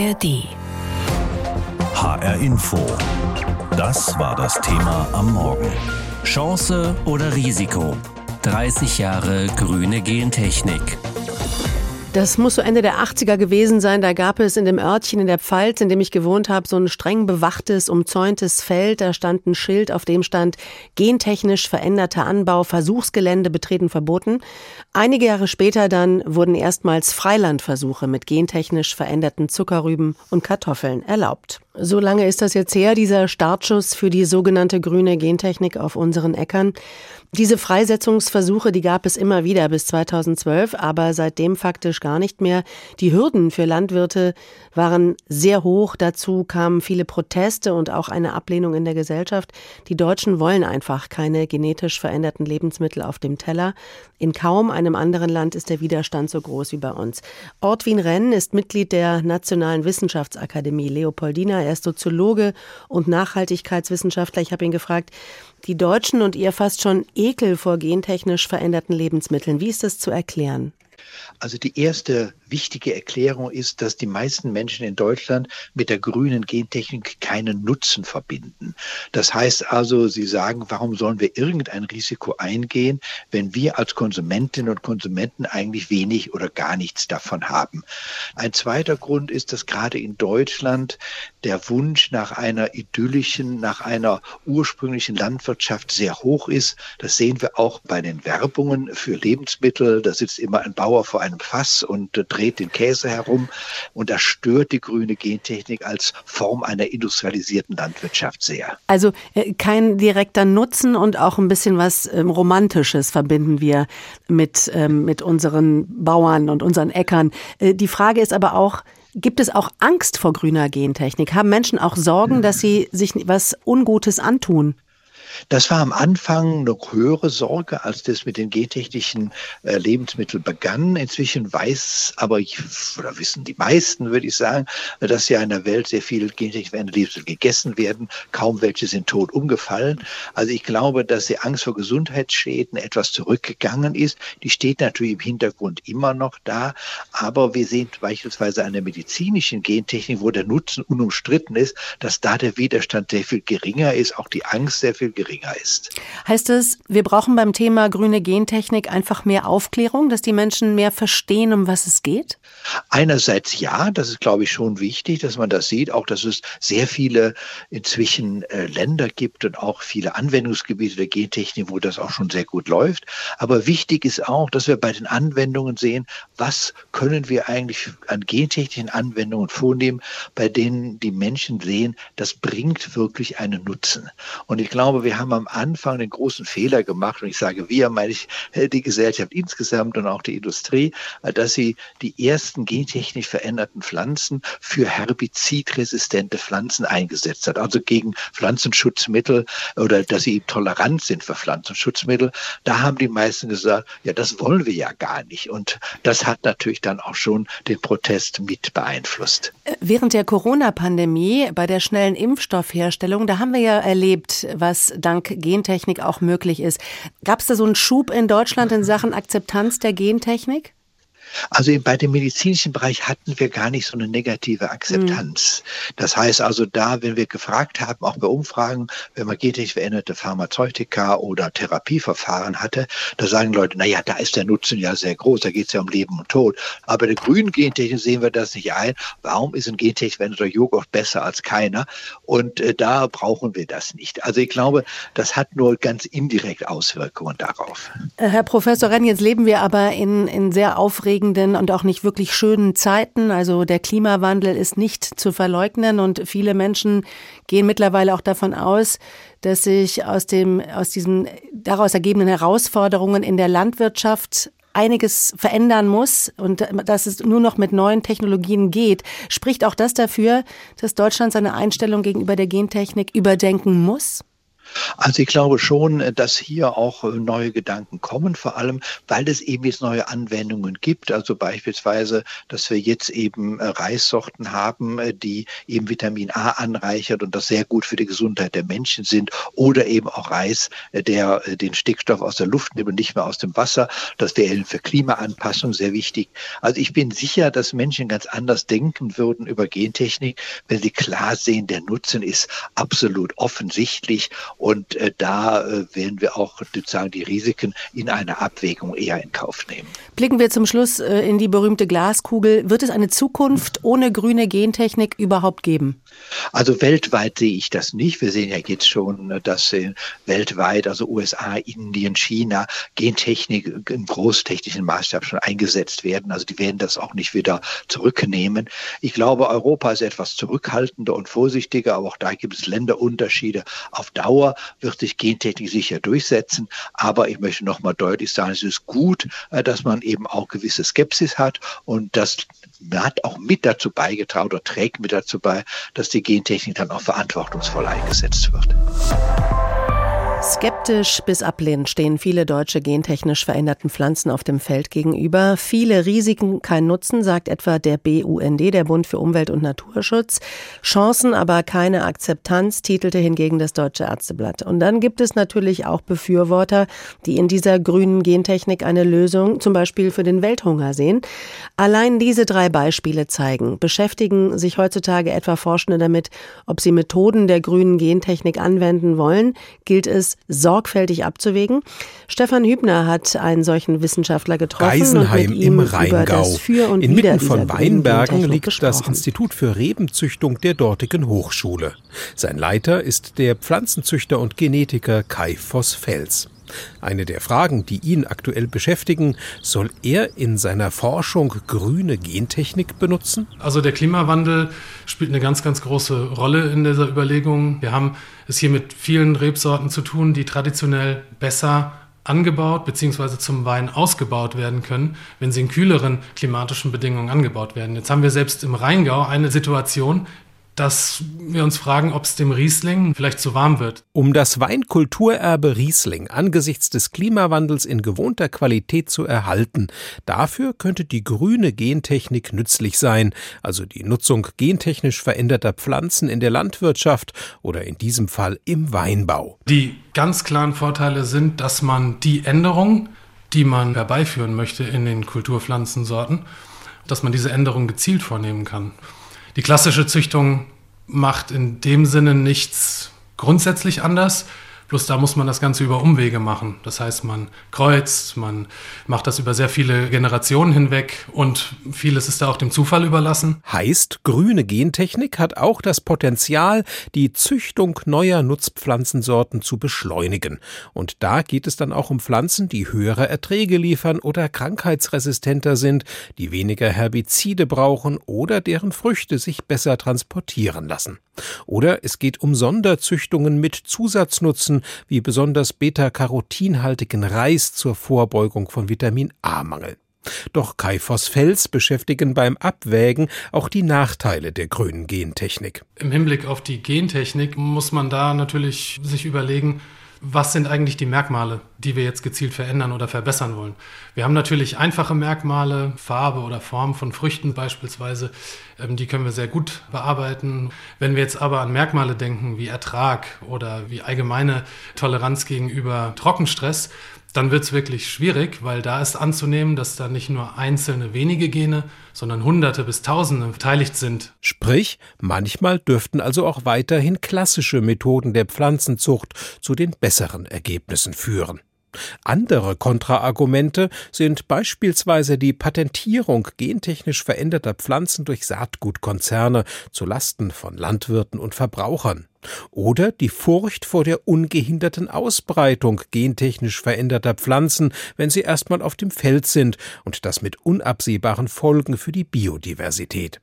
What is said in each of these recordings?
ARD. HR Info. Das war das Thema am Morgen. Chance oder Risiko? 30 Jahre grüne Gentechnik. Das muss so Ende der 80er gewesen sein. Da gab es in dem Örtchen in der Pfalz, in dem ich gewohnt habe, so ein streng bewachtes, umzäuntes Feld. Da stand ein Schild, auf dem stand gentechnisch veränderter Anbau, Versuchsgelände betreten verboten. Einige Jahre später dann wurden erstmals Freilandversuche mit gentechnisch veränderten Zuckerrüben und Kartoffeln erlaubt. So lange ist das jetzt her, dieser Startschuss für die sogenannte grüne Gentechnik auf unseren Äckern. Diese Freisetzungsversuche, die gab es immer wieder bis 2012, aber seitdem faktisch gar nicht mehr. Die Hürden für Landwirte waren sehr hoch. Dazu kamen viele Proteste und auch eine Ablehnung in der Gesellschaft. Die Deutschen wollen einfach keine genetisch veränderten Lebensmittel auf dem Teller. In kaum einem anderen Land ist der Widerstand so groß wie bei uns. Ortwin Renn ist Mitglied der Nationalen Wissenschaftsakademie Leopoldina. Er ist Soziologe und Nachhaltigkeitswissenschaftler. Ich habe ihn gefragt, die Deutschen und ihr fast schon Ekel vor gentechnisch veränderten Lebensmitteln. Wie ist das zu erklären? Also die erste wichtige Erklärung ist, dass die meisten Menschen in Deutschland mit der grünen Gentechnik keinen Nutzen verbinden. Das heißt also, sie sagen, warum sollen wir irgendein Risiko eingehen, wenn wir als Konsumentinnen und Konsumenten eigentlich wenig oder gar nichts davon haben. Ein zweiter Grund ist, dass gerade in Deutschland der Wunsch nach einer idyllischen, nach einer ursprünglichen Landwirtschaft sehr hoch ist. Das sehen wir auch bei den Werbungen für Lebensmittel. Da sitzt immer ein Bauer vor einem Fass und dreht den Käse herum. Und das stört die grüne Gentechnik als Form einer industrialisierten Landwirtschaft sehr. Also äh, kein direkter Nutzen und auch ein bisschen was ähm, Romantisches verbinden wir mit, ähm, mit unseren Bauern und unseren Äckern. Äh, die Frage ist aber auch, Gibt es auch Angst vor grüner Gentechnik? Haben Menschen auch Sorgen, dass sie sich was Ungutes antun? Das war am Anfang noch höhere Sorge, als das mit den gentechnischen äh, Lebensmitteln begann. Inzwischen weiß aber ich, oder wissen die meisten, würde ich sagen, dass ja in der Welt sehr viele gentechnisch veränderte Lebensmittel gegessen werden. Kaum welche sind tot umgefallen. Also ich glaube, dass die Angst vor Gesundheitsschäden etwas zurückgegangen ist. Die steht natürlich im Hintergrund immer noch da. Aber wir sehen beispielsweise an der medizinischen Gentechnik, wo der Nutzen unumstritten ist, dass da der Widerstand sehr viel geringer ist, auch die Angst sehr viel geringer ist. Heißt es, wir brauchen beim Thema grüne Gentechnik einfach mehr Aufklärung, dass die Menschen mehr verstehen, um was es geht? Einerseits ja, das ist, glaube ich, schon wichtig, dass man das sieht, auch dass es sehr viele inzwischen äh, Länder gibt und auch viele Anwendungsgebiete der Gentechnik, wo das auch schon sehr gut läuft. Aber wichtig ist auch, dass wir bei den Anwendungen sehen, was können wir eigentlich an gentechnischen Anwendungen vornehmen, bei denen die Menschen sehen, das bringt wirklich einen Nutzen. Und ich glaube, wir haben am Anfang den großen Fehler gemacht, und ich sage wir, meine ich äh, die Gesellschaft insgesamt und auch die Industrie, äh, dass sie die ersten gentechnisch veränderten Pflanzen für herbizidresistente Pflanzen eingesetzt hat, also gegen Pflanzenschutzmittel oder dass sie tolerant sind für Pflanzenschutzmittel. Da haben die meisten gesagt, ja, das wollen wir ja gar nicht. Und das hat natürlich dann auch schon den Protest mit beeinflusst. Während der Corona-Pandemie bei der schnellen Impfstoffherstellung, da haben wir ja erlebt, was dank Gentechnik auch möglich ist. Gab es da so einen Schub in Deutschland in Sachen Akzeptanz der Gentechnik? Also bei dem medizinischen Bereich hatten wir gar nicht so eine negative Akzeptanz. Mhm. Das heißt also da, wenn wir gefragt haben, auch bei Umfragen, wenn man gentechnisch veränderte Pharmazeutika oder Therapieverfahren hatte, da sagen Leute, na ja, da ist der Nutzen ja sehr groß, da geht es ja um Leben und Tod. Aber bei der grünen Gentechnik sehen wir das nicht ein. Warum ist ein gentechnisch veränderter Joghurt besser als keiner? Und äh, da brauchen wir das nicht. Also ich glaube, das hat nur ganz indirekt Auswirkungen darauf. Herr Professor Renn, jetzt leben wir aber in, in sehr aufregenden aufregenden und auch nicht wirklich schönen Zeiten. Also der Klimawandel ist nicht zu verleugnen und viele Menschen gehen mittlerweile auch davon aus, dass sich aus dem, aus diesen daraus ergebenden Herausforderungen in der Landwirtschaft einiges verändern muss und dass es nur noch mit neuen Technologien geht, spricht auch das dafür, dass Deutschland seine Einstellung gegenüber der Gentechnik überdenken muss? Also ich glaube schon, dass hier auch neue Gedanken kommen, vor allem, weil es eben jetzt neue Anwendungen gibt. Also beispielsweise, dass wir jetzt eben Reissorten haben, die eben Vitamin A anreichert und das sehr gut für die Gesundheit der Menschen sind. Oder eben auch Reis, der den Stickstoff aus der Luft nimmt und nicht mehr aus dem Wasser. Das wäre für Klimaanpassung sehr wichtig. Also ich bin sicher, dass Menschen ganz anders denken würden über Gentechnik, wenn sie klar sehen, der Nutzen ist absolut offensichtlich und äh, da äh, werden wir auch sozusagen die Risiken in einer Abwägung eher in Kauf nehmen. Blicken wir zum Schluss äh, in die berühmte Glaskugel. Wird es eine Zukunft ohne grüne Gentechnik überhaupt geben? Also weltweit sehe ich das nicht. Wir sehen ja jetzt schon, äh, dass äh, weltweit, also USA, Indien, China, Gentechnik im großtechnischen Maßstab schon eingesetzt werden. Also die werden das auch nicht wieder zurücknehmen. Ich glaube, Europa ist etwas zurückhaltender und vorsichtiger, aber auch da gibt es Länderunterschiede. Auf Dauer wird sich Gentechnik sicher durchsetzen. Aber ich möchte noch mal deutlich sagen, es ist gut, äh, dass man eben auch gewisse Skepsis hat und das hat auch mit dazu beigetragen oder trägt mit dazu bei, dass die Gentechnik dann auch verantwortungsvoll eingesetzt wird. Skeptisch bis ablehnend stehen viele deutsche gentechnisch veränderten Pflanzen auf dem Feld gegenüber. Viele Risiken, kein Nutzen, sagt etwa der BUND, der Bund für Umwelt und Naturschutz. Chancen, aber keine Akzeptanz, titelte hingegen das Deutsche Ärzteblatt. Und dann gibt es natürlich auch Befürworter, die in dieser grünen Gentechnik eine Lösung zum Beispiel für den Welthunger sehen. Allein diese drei Beispiele zeigen, beschäftigen sich heutzutage etwa Forschende damit, ob sie Methoden der grünen Gentechnik anwenden wollen, gilt es sorgfältig abzuwägen. Stefan Hübner hat einen solchen Wissenschaftler getroffen Geisenheim und mit ihm im Rheingau. über das Für und Inmitten von Weinbergen liegt das gesprochen. Institut für Rebenzüchtung der dortigen Hochschule. Sein Leiter ist der Pflanzenzüchter und Genetiker Kai Voss-Fels. Eine der Fragen, die ihn aktuell beschäftigen, soll er in seiner Forschung grüne Gentechnik benutzen? Also der Klimawandel spielt eine ganz, ganz große Rolle in dieser Überlegung. Wir haben es hier mit vielen Rebsorten zu tun, die traditionell besser angebaut bzw. zum Wein ausgebaut werden können, wenn sie in kühleren klimatischen Bedingungen angebaut werden. Jetzt haben wir selbst im Rheingau eine Situation, dass wir uns fragen, ob es dem Riesling vielleicht zu warm wird. Um das Weinkulturerbe Riesling angesichts des Klimawandels in gewohnter Qualität zu erhalten, dafür könnte die grüne Gentechnik nützlich sein, also die Nutzung gentechnisch veränderter Pflanzen in der Landwirtschaft oder in diesem Fall im Weinbau. Die ganz klaren Vorteile sind, dass man die Änderungen, die man herbeiführen möchte in den Kulturpflanzensorten, dass man diese Änderungen gezielt vornehmen kann. Die klassische Züchtung macht in dem Sinne nichts grundsätzlich anders. Bloß da muss man das Ganze über Umwege machen. Das heißt, man kreuzt, man macht das über sehr viele Generationen hinweg und vieles ist da auch dem Zufall überlassen. Heißt, grüne Gentechnik hat auch das Potenzial, die Züchtung neuer Nutzpflanzensorten zu beschleunigen. Und da geht es dann auch um Pflanzen, die höhere Erträge liefern oder krankheitsresistenter sind, die weniger Herbizide brauchen oder deren Früchte sich besser transportieren lassen. Oder es geht um Sonderzüchtungen mit Zusatznutzen, wie besonders beta-carotinhaltigen Reis zur Vorbeugung von Vitamin A-Mangel. Doch Kai Voss-Fels beschäftigen beim Abwägen auch die Nachteile der grünen Gentechnik. Im Hinblick auf die Gentechnik muss man da natürlich sich überlegen, was sind eigentlich die Merkmale, die wir jetzt gezielt verändern oder verbessern wollen. Wir haben natürlich einfache Merkmale, Farbe oder Form von Früchten beispielsweise, ähm, die können wir sehr gut bearbeiten. Wenn wir jetzt aber an Merkmale denken wie Ertrag oder wie allgemeine Toleranz gegenüber Trockenstress, dann wird es wirklich schwierig, weil da ist anzunehmen, dass da nicht nur einzelne wenige Gene, sondern Hunderte bis Tausende beteiligt sind. Sprich, manchmal dürften also auch weiterhin klassische Methoden der Pflanzenzucht zu den besseren Ergebnissen führen. Andere Kontraargumente sind beispielsweise die Patentierung gentechnisch veränderter Pflanzen durch Saatgutkonzerne zu Lasten von Landwirten und Verbrauchern. Oder die Furcht vor der ungehinderten Ausbreitung gentechnisch veränderter Pflanzen, wenn sie erstmal auf dem Feld sind und das mit unabsehbaren Folgen für die Biodiversität.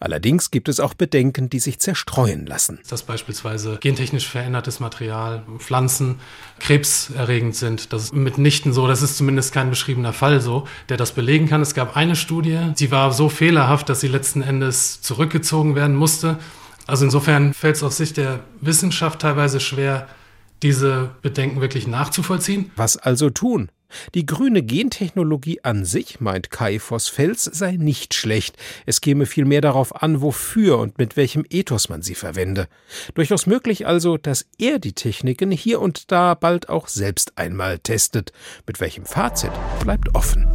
Allerdings gibt es auch Bedenken, die sich zerstreuen lassen. Dass beispielsweise gentechnisch verändertes Material, Pflanzen krebserregend sind. Das ist mitnichten so, das ist zumindest kein beschriebener Fall so, der das belegen kann. Es gab eine Studie, die war so fehlerhaft, dass sie letzten Endes zurückgezogen werden musste. Also insofern fällt es aus Sicht der Wissenschaft teilweise schwer, diese Bedenken wirklich nachzuvollziehen. Was also tun? Die grüne Gentechnologie an sich, meint Kai Voss-Fels, sei nicht schlecht. Es käme vielmehr darauf an, wofür und mit welchem Ethos man sie verwende. Durchaus möglich also, dass er die Techniken hier und da bald auch selbst einmal testet. Mit welchem Fazit bleibt offen.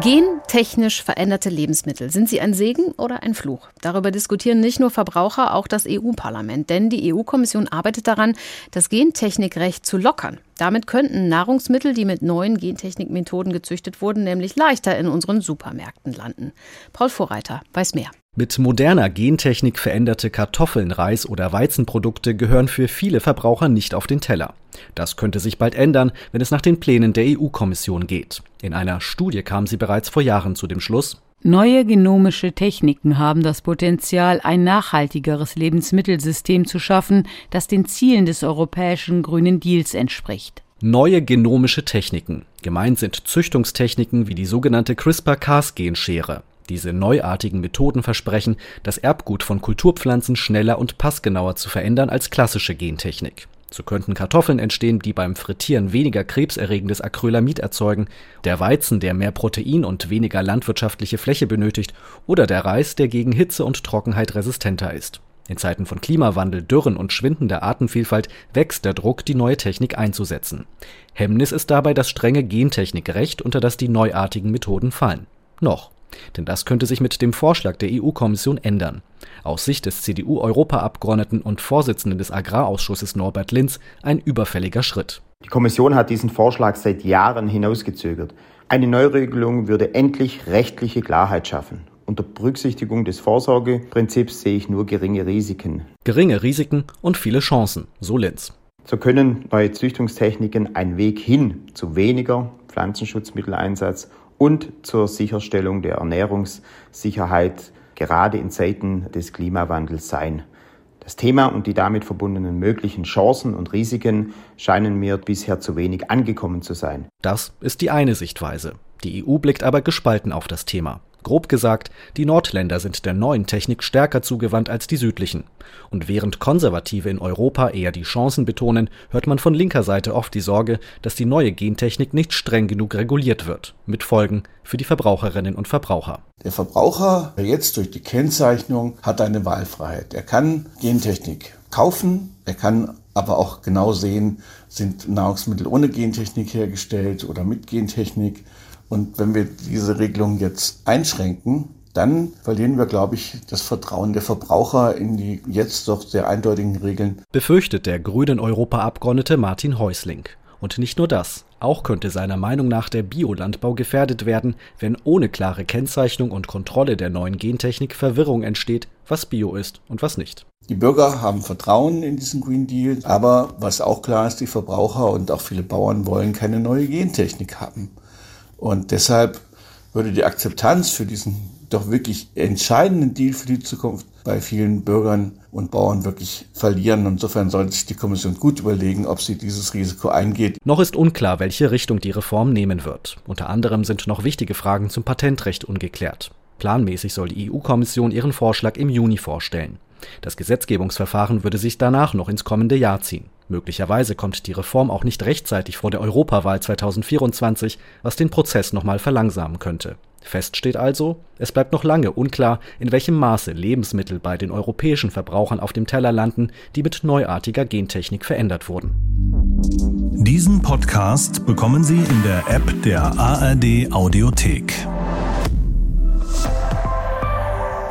Gentechnisch veränderte Lebensmittel. Sind sie ein Segen oder ein Fluch? Darüber diskutieren nicht nur Verbraucher, auch das EU-Parlament. Denn die EU-Kommission arbeitet daran, das Gentechnikrecht zu lockern. Damit könnten Nahrungsmittel, die mit neuen Gentechnikmethoden gezüchtet wurden, nämlich leichter in unseren Supermärkten landen. Paul Vorreiter weiß mehr. Mit moderner Gentechnik veränderte Kartoffeln, Reis oder Weizenprodukte gehören für viele Verbraucher nicht auf den Teller. Das könnte sich bald ändern, wenn es nach den Plänen der EU-Kommission geht. In einer Studie kam sie bereits vor Jahren zu dem Schluss, Neue genomische Techniken haben das Potenzial, ein nachhaltigeres Lebensmittelsystem zu schaffen, das den Zielen des europäischen Grünen Deals entspricht. Neue genomische Techniken. Gemeint sind Züchtungstechniken wie die sogenannte CRISPR-Cas-Genschere. Diese neuartigen Methoden versprechen, das Erbgut von Kulturpflanzen schneller und passgenauer zu verändern als klassische Gentechnik. So könnten Kartoffeln entstehen, die beim Frittieren weniger krebserregendes Acrylamid erzeugen, der Weizen, der mehr Protein und weniger landwirtschaftliche Fläche benötigt, oder der Reis, der gegen Hitze und Trockenheit resistenter ist. In Zeiten von Klimawandel, Dürren und schwindender Artenvielfalt wächst der Druck, die neue Technik einzusetzen. Hemmnis ist dabei das strenge Gentechnikrecht, unter das die neuartigen Methoden fallen. Noch. Denn das könnte sich mit dem Vorschlag der EU-Kommission ändern. Aus Sicht des CDU-Europaabgeordneten und Vorsitzenden des Agrarausschusses Norbert Linz ein überfälliger Schritt. Die Kommission hat diesen Vorschlag seit Jahren hinausgezögert. Eine Neuregelung würde endlich rechtliche Klarheit schaffen. Unter Berücksichtigung des Vorsorgeprinzips sehe ich nur geringe Risiken. Geringe Risiken und viele Chancen, so Linz. So können neue Züchtungstechniken ein Weg hin zu weniger Pflanzenschutzmitteleinsatz und zur Sicherstellung der Ernährungssicherheit gerade in Zeiten des Klimawandels sein. Das Thema und die damit verbundenen möglichen Chancen und Risiken scheinen mir bisher zu wenig angekommen zu sein. Das ist die eine Sichtweise. Die EU blickt aber gespalten auf das Thema. Grob gesagt, die Nordländer sind der neuen Technik stärker zugewandt als die südlichen. Und während Konservative in Europa eher die Chancen betonen, hört man von linker Seite oft die Sorge, dass die neue Gentechnik nicht streng genug reguliert wird, mit Folgen für die Verbraucherinnen und Verbraucher. Der Verbraucher jetzt durch die Kennzeichnung hat eine Wahlfreiheit. Er kann Gentechnik kaufen, er kann aber auch genau sehen, sind Nahrungsmittel ohne Gentechnik hergestellt oder mit Gentechnik. Und wenn wir diese Regelung jetzt einschränken, dann verlieren wir, glaube ich, das Vertrauen der Verbraucher in die jetzt doch sehr eindeutigen Regeln. Befürchtet der grünen Europaabgeordnete Martin Häusling. Und nicht nur das. Auch könnte seiner Meinung nach der Biolandbau gefährdet werden, wenn ohne klare Kennzeichnung und Kontrolle der neuen Gentechnik Verwirrung entsteht, was Bio ist und was nicht. Die Bürger haben Vertrauen in diesen Green Deal, aber was auch klar ist, die Verbraucher und auch viele Bauern wollen keine neue Gentechnik haben. Und deshalb würde die Akzeptanz für diesen doch wirklich entscheidenden Deal für die Zukunft bei vielen Bürgern und Bauern wirklich verlieren. Insofern sollte sich die Kommission gut überlegen, ob sie dieses Risiko eingeht. Noch ist unklar, welche Richtung die Reform nehmen wird. Unter anderem sind noch wichtige Fragen zum Patentrecht ungeklärt. Planmäßig soll die EU-Kommission ihren Vorschlag im Juni vorstellen. Das Gesetzgebungsverfahren würde sich danach noch ins kommende Jahr ziehen. Möglicherweise kommt die Reform auch nicht rechtzeitig vor der Europawahl 2024, was den Prozess nochmal verlangsamen könnte. Fest steht also, es bleibt noch lange unklar, in welchem Maße Lebensmittel bei den europäischen Verbrauchern auf dem Teller landen, die mit neuartiger Gentechnik verändert wurden. Diesen Podcast bekommen Sie in der App der ARD Audiothek.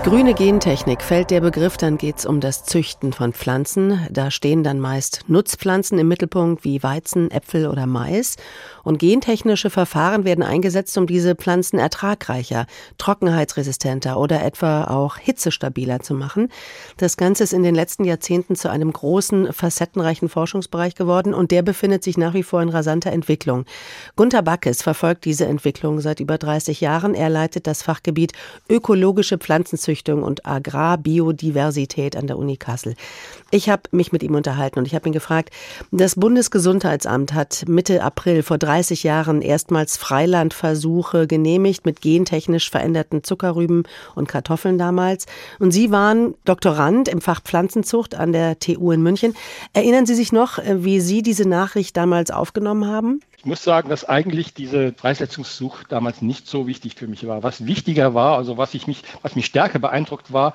Grüne Gentechnik fällt der Begriff, dann geht's um das Züchten von Pflanzen. Da stehen dann meist Nutzpflanzen im Mittelpunkt wie Weizen, Äpfel oder Mais. Und gentechnische Verfahren werden eingesetzt, um diese Pflanzen ertragreicher, trockenheitsresistenter oder etwa auch hitzestabiler zu machen. Das Ganze ist in den letzten Jahrzehnten zu einem großen, facettenreichen Forschungsbereich geworden und der befindet sich nach wie vor in rasanter Entwicklung. Gunther Backes verfolgt diese Entwicklung seit über 30 Jahren. Er leitet das Fachgebiet ökologische Pflanzenzüchtung Pflanzenzüchtung und Agrarbiodiversität an der Uni Kassel. Ich habe mich mit ihm unterhalten und ich habe ihn gefragt, das Bundesgesundheitsamt hat Mitte April vor 30 Jahren erstmals Freilandversuche genehmigt mit gentechnisch veränderten Zuckerrüben und Kartoffeln damals. Und Sie waren Doktorand im Fach Pflanzenzucht an der TU in München. Erinnern Sie sich noch, äh, wie Sie diese Nachricht damals aufgenommen haben? Ich muss sagen, dass eigentlich diese Freisetzungssuch damals nicht so wichtig für mich war. Was wichtiger war, also was, ich mich, was mich stärker beeindruckt war,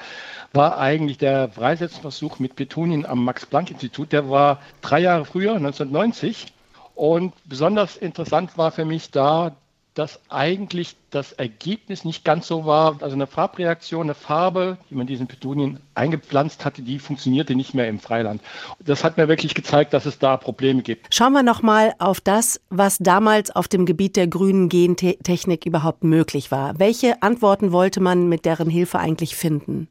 war eigentlich der Freisetzungsversuch mit Petunien am Max-Planck-Institut. Der war drei Jahre früher, 1990. Und besonders interessant war für mich da, dass eigentlich das Ergebnis nicht ganz so war. Also eine Farbreaktion, eine Farbe, die man diesen Petunien eingepflanzt hatte, die funktionierte nicht mehr im Freiland. Das hat mir wirklich gezeigt, dass es da Probleme gibt. Schauen wir nochmal auf das, was damals auf dem Gebiet der grünen Gentechnik überhaupt möglich war. Welche Antworten wollte man mit deren Hilfe eigentlich finden?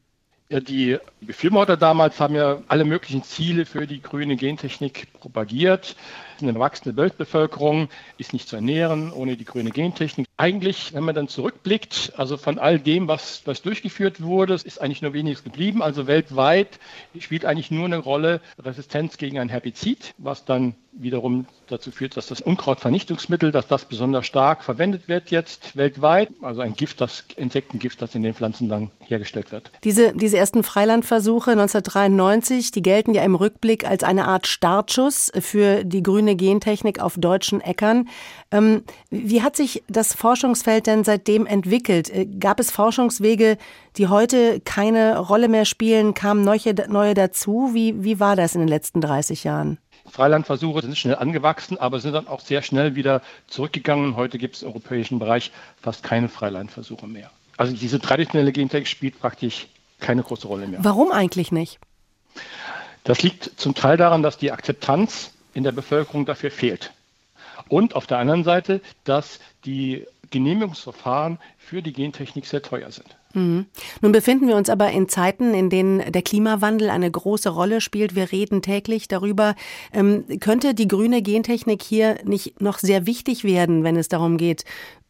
Ja, die Befürworter damals haben ja alle möglichen Ziele für die grüne Gentechnik propagiert. Eine wachsende Weltbevölkerung ist nicht zu ernähren ohne die grüne Gentechnik. Eigentlich, wenn man dann zurückblickt, also von all dem, was, was durchgeführt wurde, ist eigentlich nur weniges geblieben. Also weltweit spielt eigentlich nur eine Rolle Resistenz gegen ein Herbizid, was dann wiederum dazu führt, dass das Unkrautvernichtungsmittel, dass das besonders stark verwendet wird jetzt weltweit. Also ein Gift, das Insektengift, das in den Pflanzen dann hergestellt wird. Diese, diese ersten Freilandversuche 1993, die gelten ja im Rückblick als eine Art Startschuss für die grüne Gentechnik auf deutschen Äckern. Ähm, wie hat sich das Forschungsfeld denn seitdem entwickelt? Äh, gab es Forschungswege, die heute keine Rolle mehr spielen? Kamen neue, neue dazu? Wie, wie war das in den letzten 30 Jahren? Freilandversuche sind schnell angewachsen, aber sind dann auch sehr schnell wieder zurückgegangen. Heute gibt es im europäischen Bereich fast keine Freilandversuche mehr. Also diese traditionelle Gentechnik spielt praktisch keine große Rolle mehr. Warum eigentlich nicht? Das liegt zum Teil daran, dass die Akzeptanz in der Bevölkerung dafür fehlt. Und auf der anderen Seite, dass die Genehmigungsverfahren für die Gentechnik sehr teuer sind. Mhm. Nun befinden wir uns aber in Zeiten, in denen der Klimawandel eine große Rolle spielt. Wir reden täglich darüber. Ähm, könnte die grüne Gentechnik hier nicht noch sehr wichtig werden, wenn es darum geht,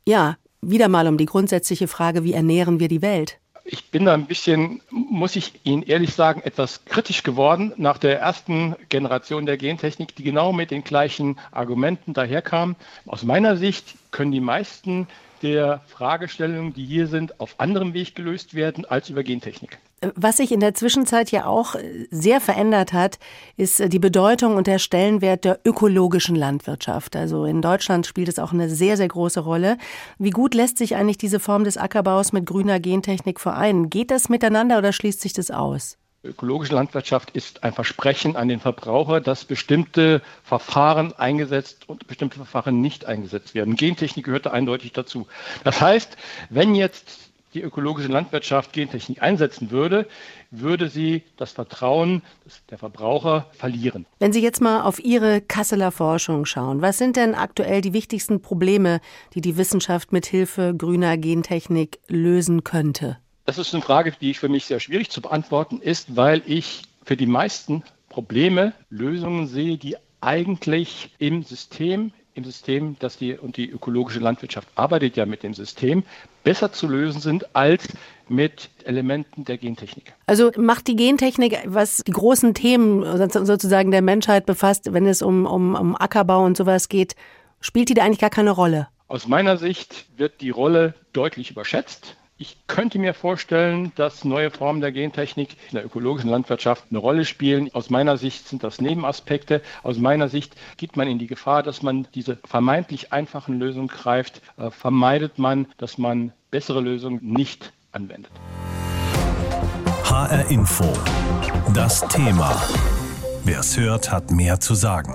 ja, wieder mal um die grundsätzliche Frage, wie ernähren wir die Welt? Ich bin da ein bisschen, muss ich Ihnen ehrlich sagen, etwas kritisch geworden nach der ersten Generation der Gentechnik, die genau mit den gleichen Argumenten daherkam. Aus meiner Sicht können die meisten der Fragestellungen, die hier sind, auf anderem Weg gelöst werden als über Gentechnik. Was sich in der Zwischenzeit ja auch sehr verändert hat, ist die Bedeutung und der Stellenwert der ökologischen Landwirtschaft. Also in Deutschland spielt es auch eine sehr, sehr große Rolle. Wie gut lässt sich eigentlich diese Form des Ackerbaus mit grüner Gentechnik vereinen? Geht das miteinander oder schließt sich das aus? Ökologische Landwirtschaft ist ein Versprechen an den Verbraucher, dass bestimmte Verfahren eingesetzt und bestimmte Verfahren nicht eingesetzt werden. Gentechnik gehört da eindeutig dazu. Das heißt, wenn jetzt die ökologische Landwirtschaft Gentechnik einsetzen würde, würde sie das Vertrauen der Verbraucher verlieren. Wenn Sie jetzt mal auf Ihre Kasseler Forschung schauen, was sind denn aktuell die wichtigsten Probleme, die die Wissenschaft mit Hilfe grüner Gentechnik lösen könnte? Das ist eine Frage, die für mich sehr schwierig zu beantworten ist, weil ich für die meisten Probleme Lösungen sehe, die eigentlich im System, im System, dass die und die ökologische Landwirtschaft arbeitet ja mit dem System, besser zu lösen sind als mit Elementen der Gentechnik. Also macht die Gentechnik, was die großen Themen sozusagen der Menschheit befasst, wenn es um, um, um Ackerbau und sowas geht, spielt die da eigentlich gar keine Rolle? Aus meiner Sicht wird die Rolle deutlich überschätzt. Ich könnte mir vorstellen, dass neue Formen der Gentechnik in der ökologischen Landwirtschaft eine Rolle spielen. Aus meiner Sicht sind das Nebenaspekte. Aus meiner Sicht geht man in die Gefahr, dass man diese vermeintlich einfachen Lösungen greift. Äh, vermeidet man, dass man bessere Lösungen nicht anwendet. HR Info. Das Thema. Wer es hört, hat mehr zu sagen.